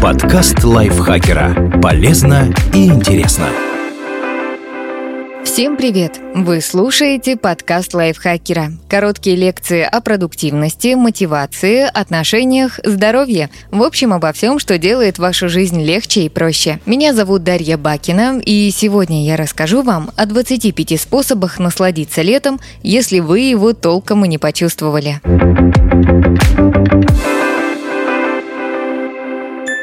Подкаст лайфхакера. Полезно и интересно. Всем привет! Вы слушаете подкаст лайфхакера. Короткие лекции о продуктивности, мотивации, отношениях, здоровье. В общем, обо всем, что делает вашу жизнь легче и проще. Меня зовут Дарья Бакина, и сегодня я расскажу вам о 25 способах насладиться летом, если вы его толком и не почувствовали.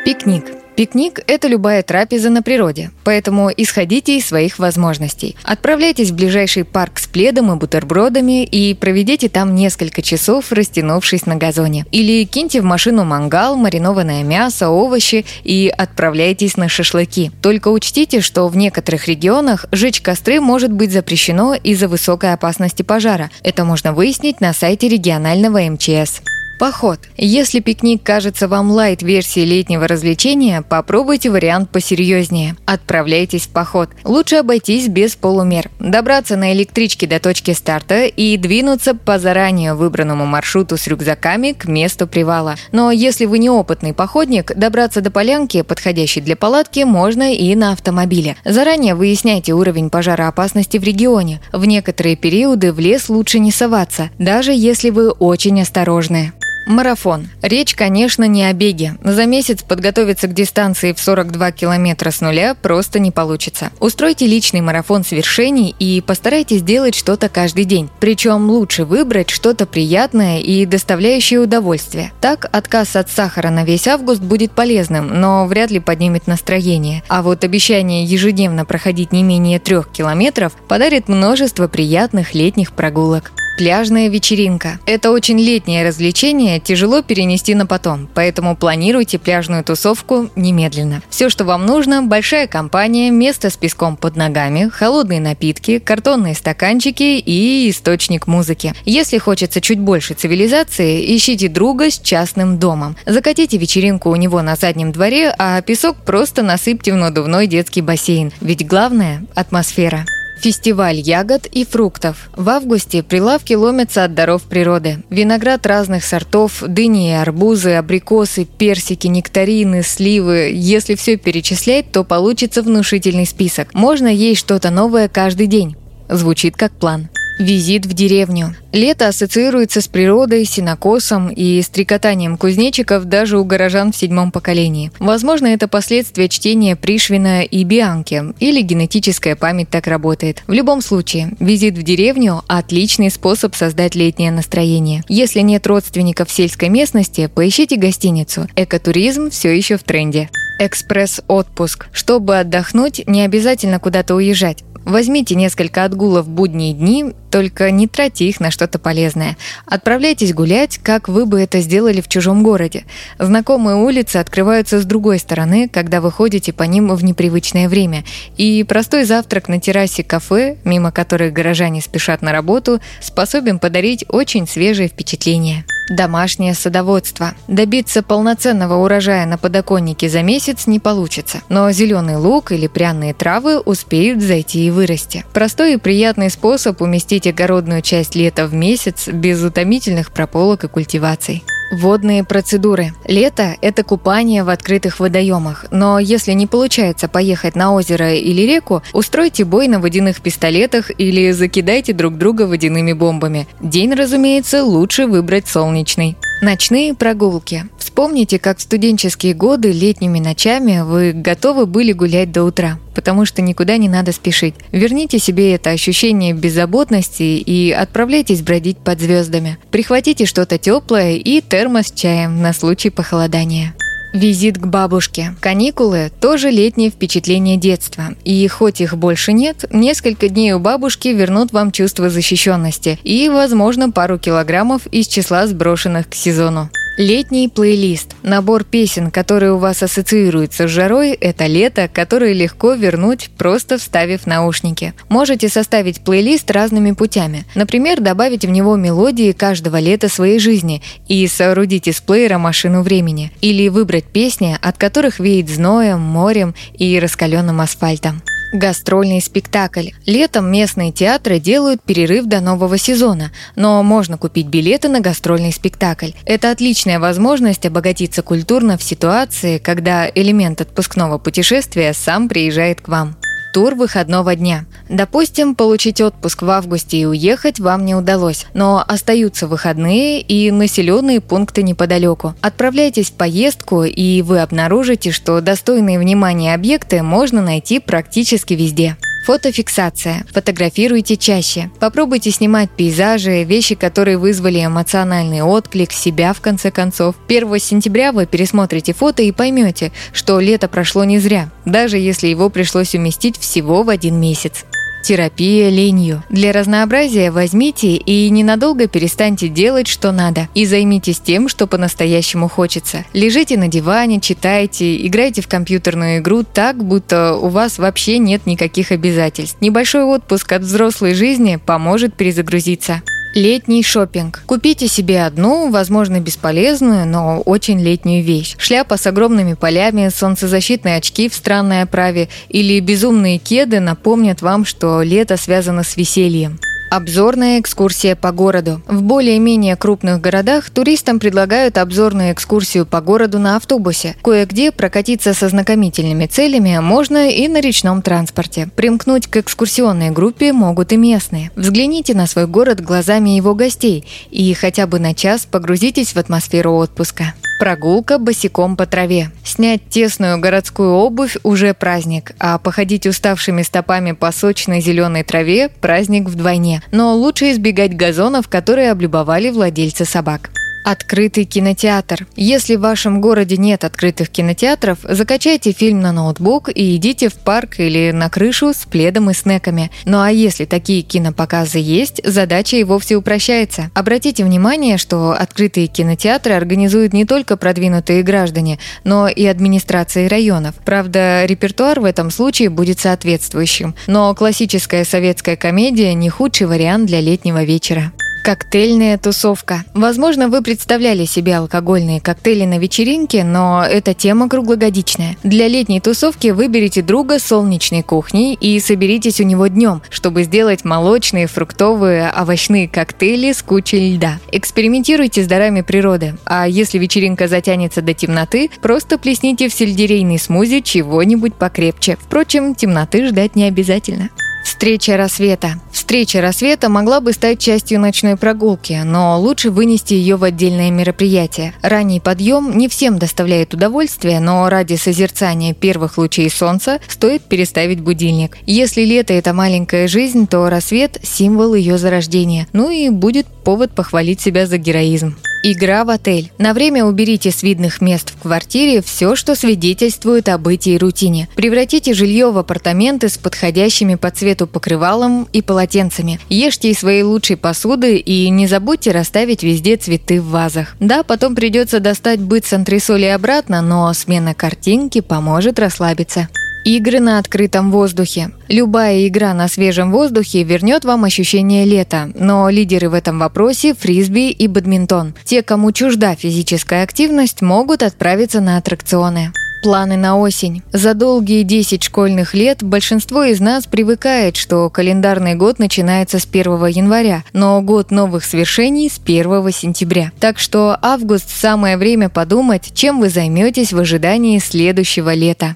Пикник. Пикник – это любая трапеза на природе, поэтому исходите из своих возможностей. Отправляйтесь в ближайший парк с пледом и бутербродами и проведите там несколько часов, растянувшись на газоне. Или киньте в машину мангал, маринованное мясо, овощи и отправляйтесь на шашлыки. Только учтите, что в некоторых регионах жечь костры может быть запрещено из-за высокой опасности пожара. Это можно выяснить на сайте регионального МЧС. Поход. Если пикник кажется вам лайт-версией летнего развлечения, попробуйте вариант посерьезнее. Отправляйтесь в поход. Лучше обойтись без полумер. Добраться на электричке до точки старта и двинуться по заранее выбранному маршруту с рюкзаками к месту привала. Но если вы неопытный походник, добраться до полянки, подходящей для палатки, можно и на автомобиле. Заранее выясняйте уровень пожароопасности в регионе. В некоторые периоды в лес лучше не соваться, даже если вы очень осторожны. Марафон. Речь, конечно, не о беге. За месяц подготовиться к дистанции в 42 километра с нуля просто не получится. Устройте личный марафон свершений и постарайтесь делать что-то каждый день. Причем лучше выбрать что-то приятное и доставляющее удовольствие. Так, отказ от сахара на весь август будет полезным, но вряд ли поднимет настроение. А вот обещание ежедневно проходить не менее трех километров подарит множество приятных летних прогулок. Пляжная вечеринка. Это очень летнее развлечение, тяжело перенести на потом, поэтому планируйте пляжную тусовку немедленно. Все, что вам нужно – большая компания, место с песком под ногами, холодные напитки, картонные стаканчики и источник музыки. Если хочется чуть больше цивилизации, ищите друга с частным домом. Закатите вечеринку у него на заднем дворе, а песок просто насыпьте в надувной детский бассейн. Ведь главное – атмосфера. Фестиваль ягод и фруктов. В августе прилавки ломятся от даров природы. Виноград разных сортов, дыни и арбузы, абрикосы, персики, нектарины, сливы. Если все перечислять, то получится внушительный список. Можно есть что-то новое каждый день. Звучит как план. Визит в деревню. Лето ассоциируется с природой, синокосом и стрекотанием кузнечиков даже у горожан в седьмом поколении. Возможно, это последствия чтения Пришвина и Бианки, или генетическая память так работает. В любом случае, визит в деревню – отличный способ создать летнее настроение. Если нет родственников в сельской местности, поищите гостиницу. Экотуризм все еще в тренде. Экспресс-отпуск. Чтобы отдохнуть, не обязательно куда-то уезжать. Возьмите несколько отгулов в будние дни, только не тратьте их на что-то полезное. Отправляйтесь гулять, как вы бы это сделали в чужом городе. Знакомые улицы открываются с другой стороны, когда вы ходите по ним в непривычное время. И простой завтрак на террасе кафе, мимо которых горожане спешат на работу, способен подарить очень свежие впечатления. Домашнее садоводство. Добиться полноценного урожая на подоконнике за месяц не получится, но зеленый лук или пряные травы успеют зайти и вырасти. Простой и приятный способ уместить огородную часть лета в месяц без утомительных прополок и культиваций. Водные процедуры. Лето – это купание в открытых водоемах, но если не получается поехать на озеро или реку, устройте бой на водяных пистолетах или закидайте друг друга водяными бомбами. День, разумеется, лучше выбрать солнечный. Ночные прогулки. Вспомните, как в студенческие годы летними ночами вы готовы были гулять до утра, потому что никуда не надо спешить. Верните себе это ощущение беззаботности и отправляйтесь бродить под звездами. Прихватите что-то теплое и термос с чаем на случай похолодания. Визит к бабушке. Каникулы – тоже летнее впечатление детства. И хоть их больше нет, несколько дней у бабушки вернут вам чувство защищенности и, возможно, пару килограммов из числа сброшенных к сезону. Летний плейлист. Набор песен, которые у вас ассоциируются с жарой, это лето, которое легко вернуть, просто вставив наушники. Можете составить плейлист разными путями. Например, добавить в него мелодии каждого лета своей жизни и соорудить из плеера машину времени. Или выбрать песни, от которых веет зноем, морем и раскаленным асфальтом. Гастрольный спектакль. Летом местные театры делают перерыв до нового сезона, но можно купить билеты на гастрольный спектакль. Это отличная возможность обогатиться культурно в ситуации, когда элемент отпускного путешествия сам приезжает к вам тур выходного дня. Допустим, получить отпуск в августе и уехать вам не удалось, но остаются выходные и населенные пункты неподалеку. Отправляйтесь в поездку, и вы обнаружите, что достойные внимания объекты можно найти практически везде. Фотофиксация. Фотографируйте чаще. Попробуйте снимать пейзажи, вещи, которые вызвали эмоциональный отклик, себя в конце концов. 1 сентября вы пересмотрите фото и поймете, что лето прошло не зря, даже если его пришлось уместить всего в один месяц. Терапия ленью. Для разнообразия возьмите и ненадолго перестаньте делать, что надо, и займитесь тем, что по-настоящему хочется. Лежите на диване, читайте, играйте в компьютерную игру так, будто у вас вообще нет никаких обязательств. Небольшой отпуск от взрослой жизни поможет перезагрузиться. Летний шопинг. Купите себе одну, возможно, бесполезную, но очень летнюю вещь. Шляпа с огромными полями, солнцезащитные очки в странной оправе или безумные кеды напомнят вам, что лето связано с весельем. Обзорная экскурсия по городу. В более-менее крупных городах туристам предлагают обзорную экскурсию по городу на автобусе. Кое-где прокатиться со знакомительными целями можно и на речном транспорте. Примкнуть к экскурсионной группе могут и местные. Взгляните на свой город глазами его гостей и хотя бы на час погрузитесь в атмосферу отпуска. Прогулка босиком по траве. Снять тесную городскую обувь уже праздник, а походить уставшими стопами по сочной зеленой траве – праздник вдвойне. Но лучше избегать газонов, которые облюбовали владельцы собак. Открытый кинотеатр. Если в вашем городе нет открытых кинотеатров, закачайте фильм на ноутбук и идите в парк или на крышу с пледом и снеками. Ну а если такие кинопоказы есть, задача и вовсе упрощается. Обратите внимание, что открытые кинотеатры организуют не только продвинутые граждане, но и администрации районов. Правда, репертуар в этом случае будет соответствующим, но классическая советская комедия не худший вариант для летнего вечера. Коктейльная тусовка. Возможно, вы представляли себе алкогольные коктейли на вечеринке, но эта тема круглогодичная. Для летней тусовки выберите друга солнечной кухни и соберитесь у него днем, чтобы сделать молочные, фруктовые, овощные коктейли с кучей льда. Экспериментируйте с дарами природы, а если вечеринка затянется до темноты, просто плесните в сельдерейный смузи чего-нибудь покрепче. Впрочем, темноты ждать не обязательно. Встреча рассвета. Встреча рассвета могла бы стать частью ночной прогулки, но лучше вынести ее в отдельное мероприятие. Ранний подъем не всем доставляет удовольствие, но ради созерцания первых лучей солнца стоит переставить будильник. Если лето – это маленькая жизнь, то рассвет – символ ее зарождения. Ну и будет повод похвалить себя за героизм. Игра в отель. На время уберите с видных мест в квартире все, что свидетельствует о бытии и рутине. Превратите жилье в апартаменты с подходящими по цвету покрывалом и полотенцами. Ешьте из своей лучшей посуды и не забудьте расставить везде цветы в вазах. Да, потом придется достать быт с антресоли обратно, но смена картинки поможет расслабиться. Игры на открытом воздухе. Любая игра на свежем воздухе вернет вам ощущение лета, но лидеры в этом вопросе – фрисби и бадминтон. Те, кому чужда физическая активность, могут отправиться на аттракционы. Планы на осень. За долгие 10 школьных лет большинство из нас привыкает, что календарный год начинается с 1 января, но год новых свершений с 1 сентября. Так что август – самое время подумать, чем вы займетесь в ожидании следующего лета.